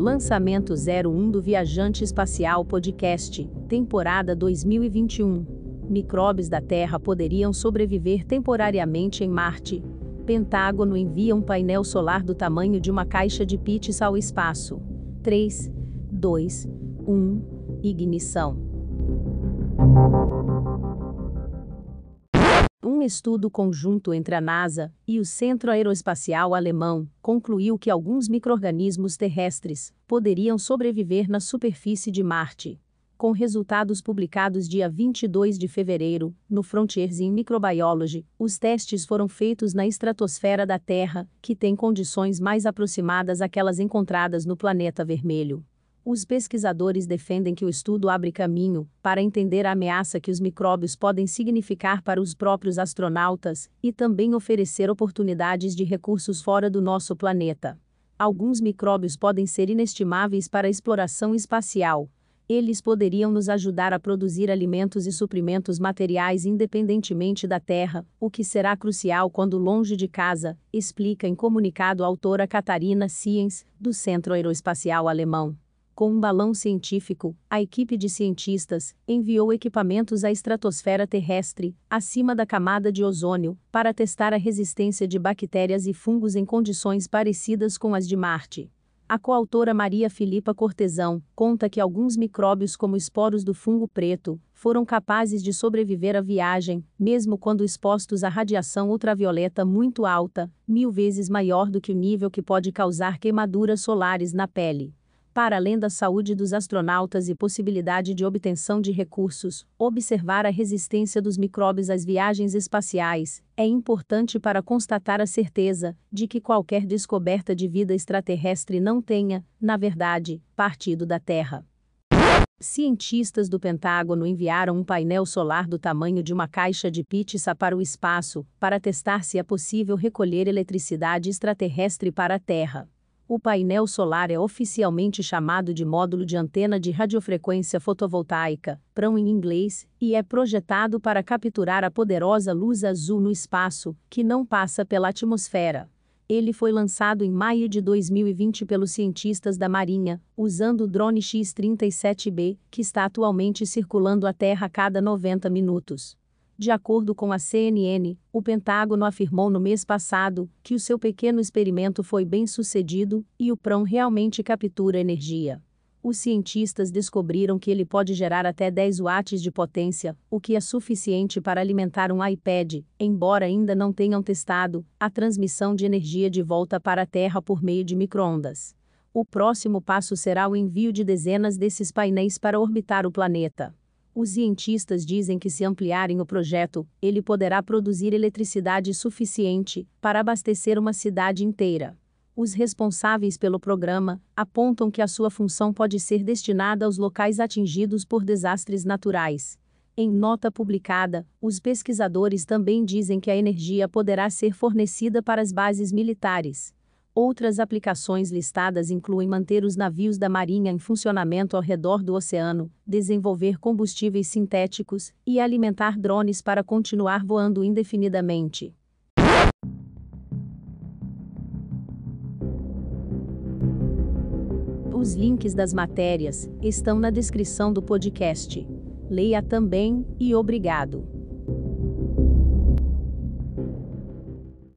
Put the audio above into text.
Lançamento 01 do Viajante Espacial Podcast, temporada 2021. Micróbios da Terra poderiam sobreviver temporariamente em Marte. Pentágono envia um painel solar do tamanho de uma caixa de pizza ao espaço. 3, 2, 1, ignição. Um estudo conjunto entre a NASA e o Centro Aeroespacial Alemão concluiu que alguns microrganismos terrestres poderiam sobreviver na superfície de Marte. Com resultados publicados dia 22 de fevereiro, no Frontiers in Microbiology, os testes foram feitos na estratosfera da Terra, que tem condições mais aproximadas àquelas encontradas no planeta vermelho. Os pesquisadores defendem que o estudo abre caminho para entender a ameaça que os micróbios podem significar para os próprios astronautas e também oferecer oportunidades de recursos fora do nosso planeta. Alguns micróbios podem ser inestimáveis para a exploração espacial. Eles poderiam nos ajudar a produzir alimentos e suprimentos materiais independentemente da Terra, o que será crucial quando longe de casa, explica em comunicado a autora Catarina Siens, do Centro Aeroespacial Alemão. Com um balão científico, a equipe de cientistas enviou equipamentos à estratosfera terrestre, acima da camada de ozônio, para testar a resistência de bactérias e fungos em condições parecidas com as de Marte. A coautora Maria Filipa Cortesão conta que alguns micróbios, como esporos do fungo preto, foram capazes de sobreviver à viagem, mesmo quando expostos à radiação ultravioleta muito alta, mil vezes maior do que o nível que pode causar queimaduras solares na pele. Para além da saúde dos astronautas e possibilidade de obtenção de recursos, observar a resistência dos micróbios às viagens espaciais é importante para constatar a certeza de que qualquer descoberta de vida extraterrestre não tenha, na verdade, partido da Terra. Cientistas do Pentágono enviaram um painel solar do tamanho de uma caixa de pizza para o espaço, para testar se é possível recolher eletricidade extraterrestre para a Terra. O painel solar é oficialmente chamado de módulo de antena de radiofrequência fotovoltaica, PRAM em inglês, e é projetado para capturar a poderosa luz azul no espaço, que não passa pela atmosfera. Ele foi lançado em maio de 2020 pelos cientistas da Marinha, usando o drone X-37B, que está atualmente circulando a Terra a cada 90 minutos. De acordo com a CNN, o Pentágono afirmou no mês passado que o seu pequeno experimento foi bem sucedido e o PROM realmente captura energia. Os cientistas descobriram que ele pode gerar até 10 watts de potência, o que é suficiente para alimentar um iPad, embora ainda não tenham testado a transmissão de energia de volta para a Terra por meio de microondas. O próximo passo será o envio de dezenas desses painéis para orbitar o planeta. Os cientistas dizem que, se ampliarem o projeto, ele poderá produzir eletricidade suficiente para abastecer uma cidade inteira. Os responsáveis pelo programa apontam que a sua função pode ser destinada aos locais atingidos por desastres naturais. Em nota publicada, os pesquisadores também dizem que a energia poderá ser fornecida para as bases militares. Outras aplicações listadas incluem manter os navios da Marinha em funcionamento ao redor do oceano, desenvolver combustíveis sintéticos e alimentar drones para continuar voando indefinidamente. Os links das matérias estão na descrição do podcast. Leia também e obrigado.